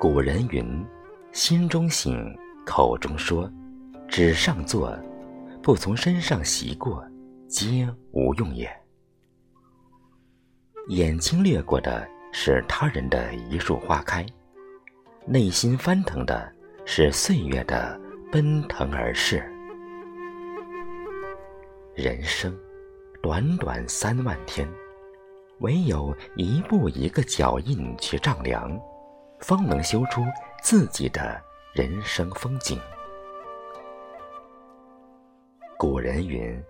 古人云：“心中醒，口中说，纸上作，不从身上习过，皆无用也。”眼睛掠过的是他人的一树花开，内心翻腾的是岁月的奔腾而逝。人生短短三万天，唯有一步一个脚印去丈量，方能修出自己的人生风景。古人云：“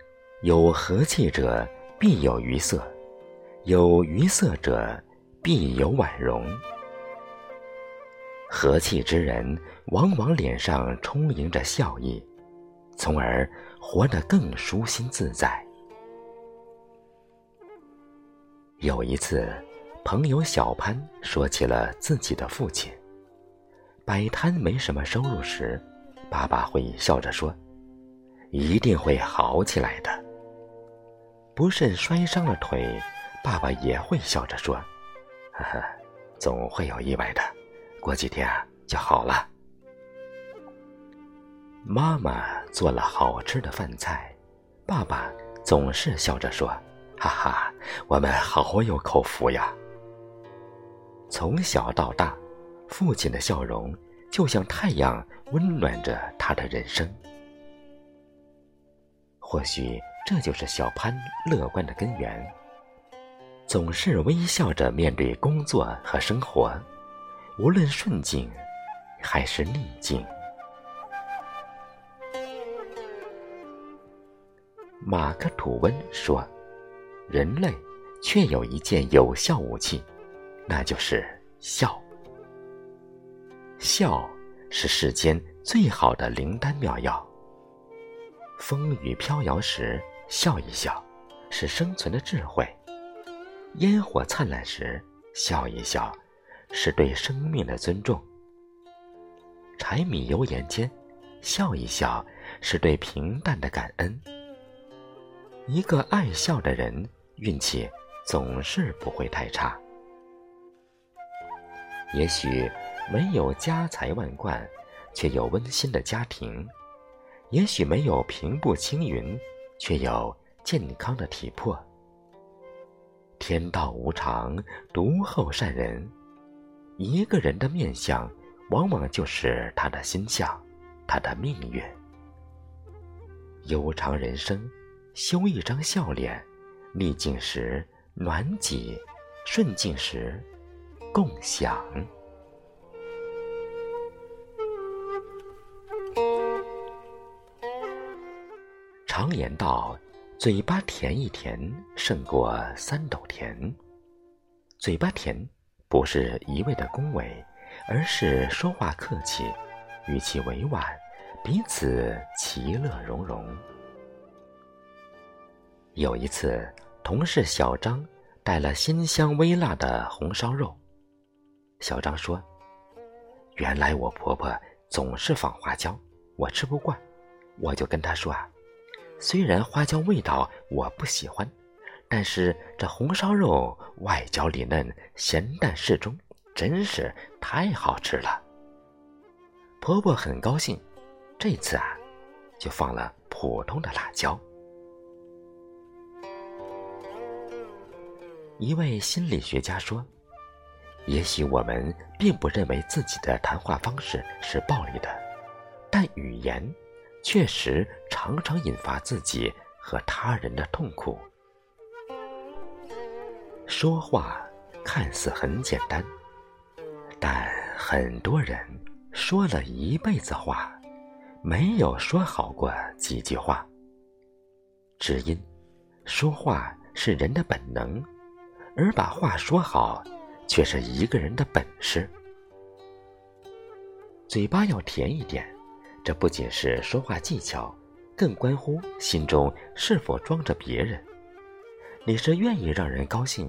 有和气者，必有余色。”有余色者，必有婉容。和气之人，往往脸上充盈着笑意，从而活得更舒心自在。有一次，朋友小潘说起了自己的父亲，摆摊没什么收入时，爸爸会笑着说：“一定会好起来的。”不慎摔伤了腿。爸爸也会笑着说：“呵呵，总会有意外的，过几天啊就好了。”妈妈做了好吃的饭菜，爸爸总是笑着说：“哈哈，我们好有口福呀。”从小到大，父亲的笑容就像太阳，温暖着他的人生。或许这就是小潘乐观的根源。总是微笑着面对工作和生活，无论顺境还是逆境。马克·吐温说：“人类却有一件有效武器，那就是笑。笑是世间最好的灵丹妙药。风雨飘摇时笑一笑，是生存的智慧。”烟火灿烂时，笑一笑，是对生命的尊重；柴米油盐间，笑一笑，是对平淡的感恩。一个爱笑的人，运气总是不会太差。也许没有家财万贯，却有温馨的家庭；也许没有平步青云，却有健康的体魄。天道无常，独厚善人。一个人的面相，往往就是他的心相，他的命运。悠长人生，修一张笑脸，逆境时暖己，顺境时共享。常言道。嘴巴甜一甜，胜过三斗甜。嘴巴甜，不是一味的恭维，而是说话客气，语气委婉，彼此其乐融融。有一次，同事小张带了鲜香微辣的红烧肉，小张说：“原来我婆婆总是放花椒，我吃不惯，我就跟她说啊。”虽然花椒味道我不喜欢，但是这红烧肉外焦里嫩，咸淡适中，真是太好吃了。婆婆很高兴，这次啊，就放了普通的辣椒。一位心理学家说：“也许我们并不认为自己的谈话方式是暴力的，但语言。”确实常常引发自己和他人的痛苦。说话看似很简单，但很多人说了一辈子话，没有说好过几句话。只因说话是人的本能，而把话说好却是一个人的本事。嘴巴要甜一点。这不仅是说话技巧，更关乎心中是否装着别人。你是愿意让人高兴，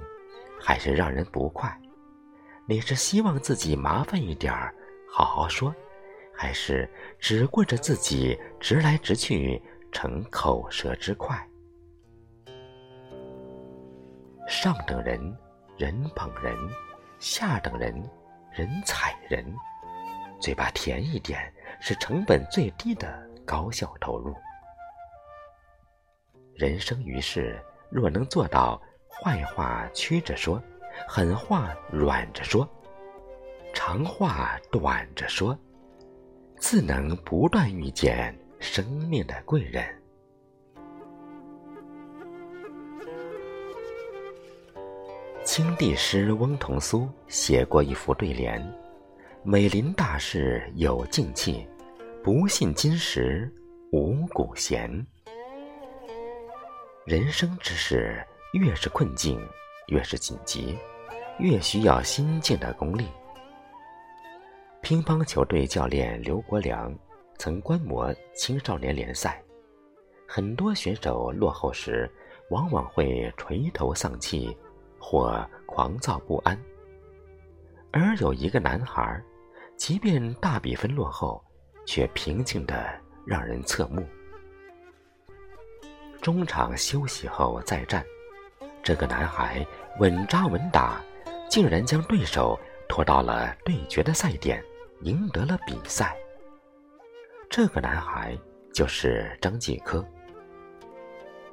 还是让人不快？你是希望自己麻烦一点儿，好好说，还是只顾着自己直来直去，逞口舌之快？上等人，人捧人；下等人，人踩人。嘴巴甜一点是成本最低的高效投入。人生于世，若能做到坏话曲着说，狠话软着说，长话短着说，自能不断遇见生命的贵人。清帝师翁同苏写过一副对联：“美林大事有静气，不信今时无古贤。”人生之事，越是困境，越是紧急，越需要心境的功力。乒乓球队教练刘国梁曾观摩青少年联赛，很多选手落后时，往往会垂头丧气。或狂躁不安，而有一个男孩，即便大比分落后，却平静的让人侧目。中场休息后再战，这个男孩稳扎稳打，竟然将对手拖到了对决的赛点，赢得了比赛。这个男孩就是张继科。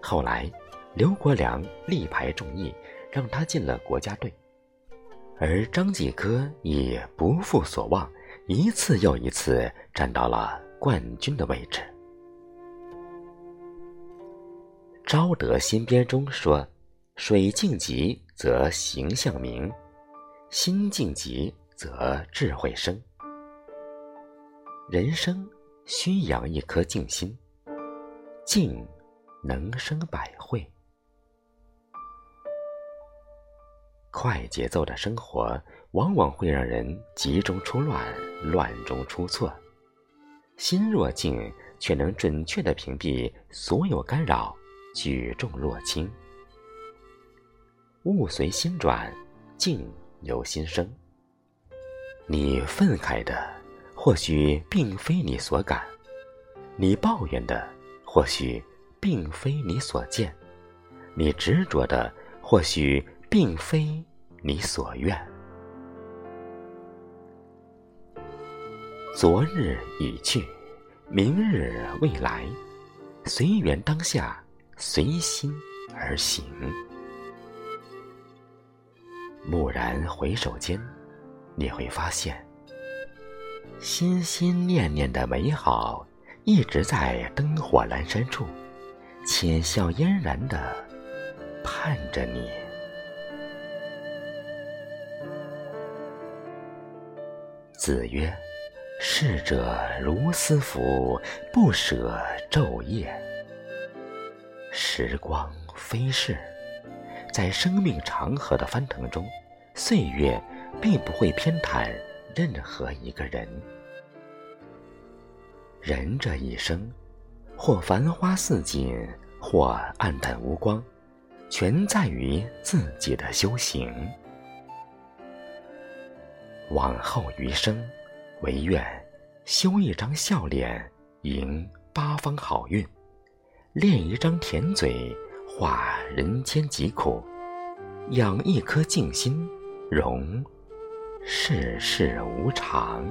后来，刘国梁力排众议。让他进了国家队，而张继科也不负所望，一次又一次站到了冠军的位置。《昭德新编》中说：“水静极则形象明，心静极则智慧生。”人生需养一颗静心，静能生百慧。快节奏的生活往往会让人急中出乱，乱中出错。心若静，却能准确的屏蔽所有干扰，举重若轻。物随心转，境由心生。你愤慨的，或许并非你所感；你抱怨的，或许并非你所见；你执着的，或许。并非你所愿。昨日已去，明日未来，随缘当下，随心而行。蓦然回首间，你会发现，心心念念的美好，一直在灯火阑珊处，浅笑嫣然的盼着你。子曰：“逝者如斯夫，不舍昼夜。”时光飞逝，在生命长河的翻腾中，岁月并不会偏袒任何一个人。人这一生，或繁花似锦，或黯淡无光，全在于自己的修行。往后余生，唯愿修一张笑脸，迎八方好运；练一张甜嘴，化人间疾苦；养一颗静心，容世事无常。